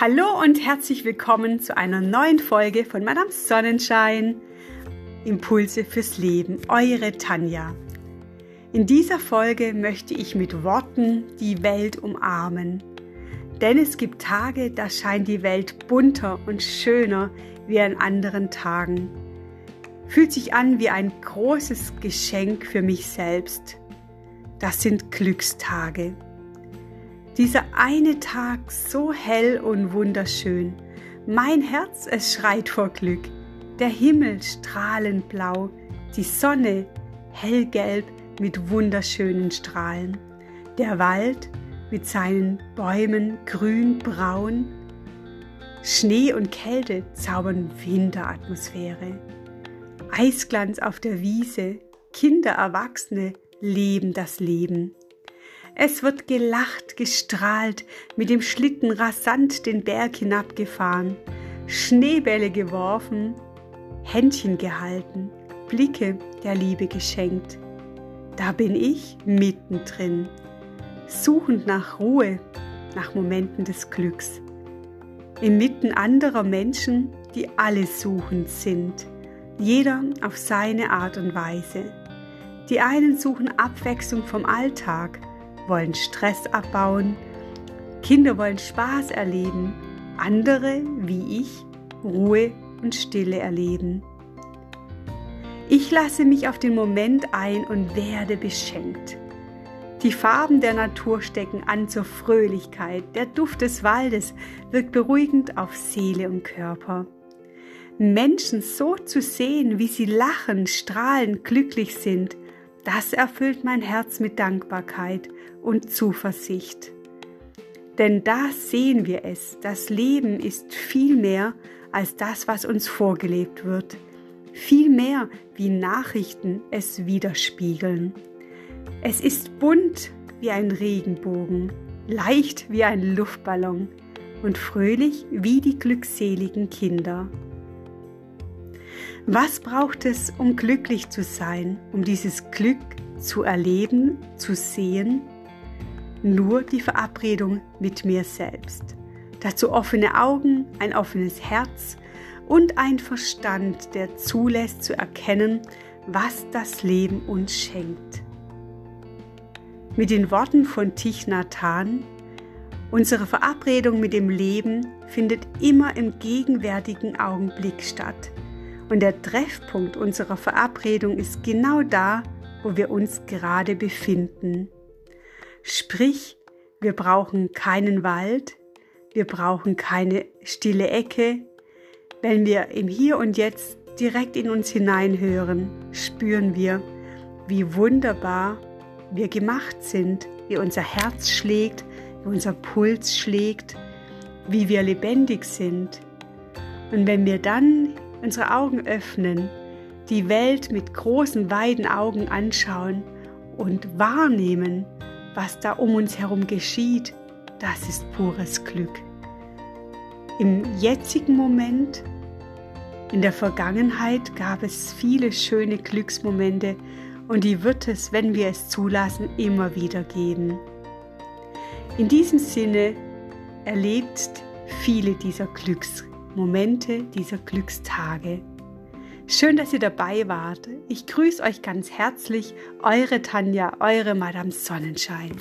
Hallo und herzlich willkommen zu einer neuen Folge von Madame Sonnenschein. Impulse fürs Leben, eure Tanja. In dieser Folge möchte ich mit Worten die Welt umarmen. Denn es gibt Tage, da scheint die Welt bunter und schöner wie an anderen Tagen. Fühlt sich an wie ein großes Geschenk für mich selbst. Das sind Glückstage. Dieser eine Tag so hell und wunderschön. Mein Herz, es schreit vor Glück. Der Himmel strahlend blau, die Sonne hellgelb mit wunderschönen Strahlen. Der Wald mit seinen Bäumen grün-braun. Schnee und Kälte zaubern Winteratmosphäre. Eisglanz auf der Wiese, Kinder, Erwachsene leben das Leben. Es wird gelacht, gestrahlt, mit dem Schlitten rasant den Berg hinabgefahren, Schneebälle geworfen, Händchen gehalten, Blicke der Liebe geschenkt. Da bin ich mittendrin, suchend nach Ruhe, nach Momenten des Glücks. Inmitten anderer Menschen, die alle suchend sind, jeder auf seine Art und Weise. Die einen suchen Abwechslung vom Alltag, wollen Stress abbauen, Kinder wollen Spaß erleben, andere, wie ich, Ruhe und Stille erleben. Ich lasse mich auf den Moment ein und werde beschenkt. Die Farben der Natur stecken an zur Fröhlichkeit, der Duft des Waldes wirkt beruhigend auf Seele und Körper. Menschen so zu sehen, wie sie lachen, strahlen, glücklich sind, das erfüllt mein Herz mit Dankbarkeit und Zuversicht. Denn da sehen wir es, das Leben ist viel mehr als das, was uns vorgelebt wird, viel mehr wie Nachrichten es widerspiegeln. Es ist bunt wie ein Regenbogen, leicht wie ein Luftballon und fröhlich wie die glückseligen Kinder. Was braucht es, um glücklich zu sein, um dieses Glück zu erleben, zu sehen? Nur die Verabredung mit mir selbst. Dazu offene Augen, ein offenes Herz und ein Verstand, der zulässt zu erkennen, was das Leben uns schenkt. Mit den Worten von Thich Nhat Hanh, unsere Verabredung mit dem Leben findet immer im gegenwärtigen Augenblick statt – und der Treffpunkt unserer Verabredung ist genau da, wo wir uns gerade befinden. Sprich, wir brauchen keinen Wald, wir brauchen keine stille Ecke. Wenn wir im Hier und Jetzt direkt in uns hineinhören, spüren wir, wie wunderbar wir gemacht sind, wie unser Herz schlägt, wie unser Puls schlägt, wie wir lebendig sind. Und wenn wir dann unsere Augen öffnen, die Welt mit großen, weiten Augen anschauen und wahrnehmen, was da um uns herum geschieht, das ist pures Glück. Im jetzigen Moment, in der Vergangenheit gab es viele schöne Glücksmomente und die wird es, wenn wir es zulassen, immer wieder geben. In diesem Sinne erlebt viele dieser Glücksmomente. Momente dieser Glückstage. Schön, dass ihr dabei wart. Ich grüße euch ganz herzlich, eure Tanja, eure Madame Sonnenschein.